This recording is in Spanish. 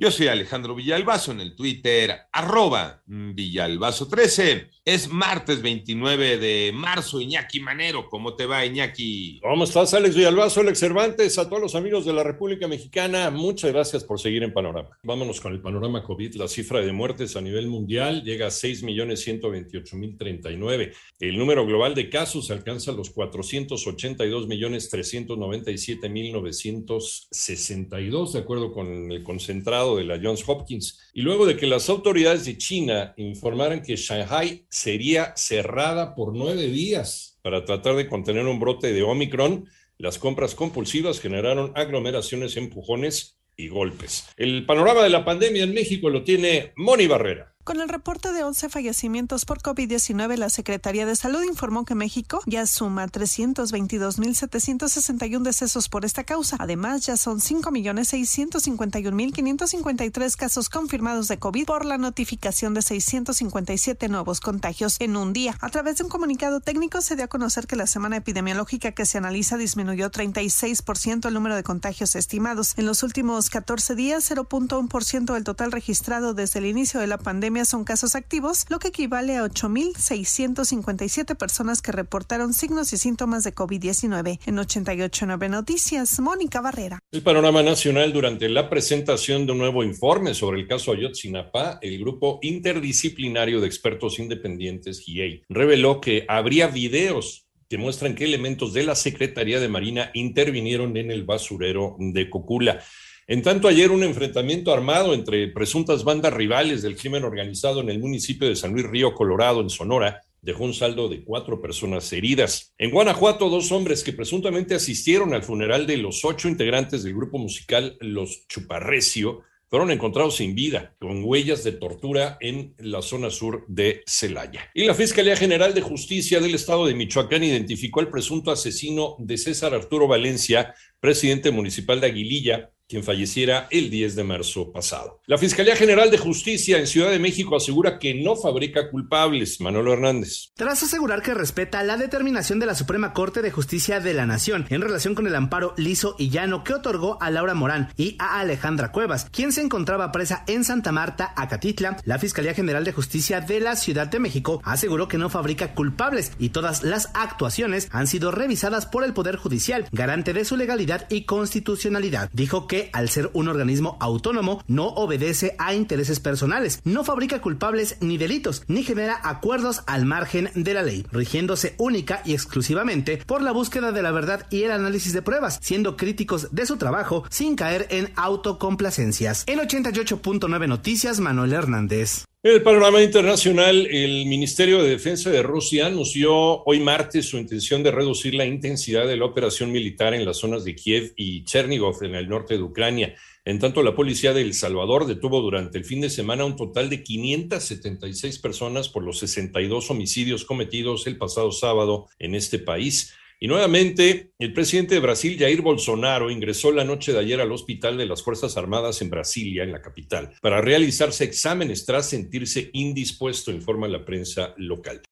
Yo soy Alejandro Villalbazo en el Twitter, arroba Villalbazo13. Es martes 29 de marzo, Iñaki Manero. ¿Cómo te va, Iñaki? ¿Cómo estás, Alex Villalbazo, Alex Cervantes? A todos los amigos de la República Mexicana, muchas gracias por seguir en Panorama. Vámonos con el panorama COVID. La cifra de muertes a nivel mundial llega a 6.128.039. El número global de casos alcanza los 482.397.962, de acuerdo con el concentrado de la Johns Hopkins. Y luego de que las autoridades de China informaran que Shanghai sería cerrada por nueve días para tratar de contener un brote de Omicron, las compras compulsivas generaron aglomeraciones, empujones y golpes. El panorama de la pandemia en México lo tiene Moni Barrera. Con el reporte de 11 fallecimientos por COVID-19, la Secretaría de Salud informó que México ya suma 322.761 decesos por esta causa. Además, ya son 5.651.553 casos confirmados de COVID por la notificación de 657 nuevos contagios en un día. A través de un comunicado técnico se dio a conocer que la semana epidemiológica que se analiza disminuyó 36% el número de contagios estimados. En los últimos 14 días, 0.1% del total registrado desde el inicio de la pandemia son casos activos, lo que equivale a 8.657 personas que reportaron signos y síntomas de COVID-19. En 889 Noticias, Mónica Barrera. El panorama nacional durante la presentación de un nuevo informe sobre el caso Ayotzinapa, el grupo interdisciplinario de expertos independientes, GIEI, reveló que habría videos que muestran que elementos de la Secretaría de Marina intervinieron en el basurero de Cocula. En tanto, ayer un enfrentamiento armado entre presuntas bandas rivales del crimen organizado en el municipio de San Luis Río Colorado, en Sonora, dejó un saldo de cuatro personas heridas. En Guanajuato, dos hombres que presuntamente asistieron al funeral de los ocho integrantes del grupo musical Los Chuparrecio fueron encontrados sin vida, con huellas de tortura en la zona sur de Celaya. Y la Fiscalía General de Justicia del Estado de Michoacán identificó al presunto asesino de César Arturo Valencia, presidente municipal de Aguililla, quien falleciera el 10 de marzo pasado. La Fiscalía General de Justicia en Ciudad de México asegura que no fabrica culpables. Manolo Hernández. Tras asegurar que respeta la determinación de la Suprema Corte de Justicia de la Nación en relación con el amparo liso y llano que otorgó a Laura Morán y a Alejandra Cuevas, quien se encontraba presa en Santa Marta, Acatitla, la Fiscalía General de Justicia de la Ciudad de México aseguró que no fabrica culpables y todas las actuaciones han sido revisadas por el Poder Judicial, garante de su legalidad y constitucionalidad. Dijo al ser un organismo autónomo, no obedece a intereses personales, no fabrica culpables ni delitos, ni genera acuerdos al margen de la ley, rigiéndose única y exclusivamente por la búsqueda de la verdad y el análisis de pruebas, siendo críticos de su trabajo sin caer en autocomplacencias. En 88.9 Noticias, Manuel Hernández. En el panorama internacional, el Ministerio de Defensa de Rusia anunció hoy martes su intención de reducir la intensidad de la operación militar en las zonas de Kiev y Chernigov, en el norte de Ucrania. En tanto, la policía de El Salvador detuvo durante el fin de semana un total de 576 personas por los 62 homicidios cometidos el pasado sábado en este país. Y nuevamente, el presidente de Brasil, Jair Bolsonaro, ingresó la noche de ayer al Hospital de las Fuerzas Armadas en Brasilia, en la capital, para realizarse exámenes tras sentirse indispuesto, informa la prensa local.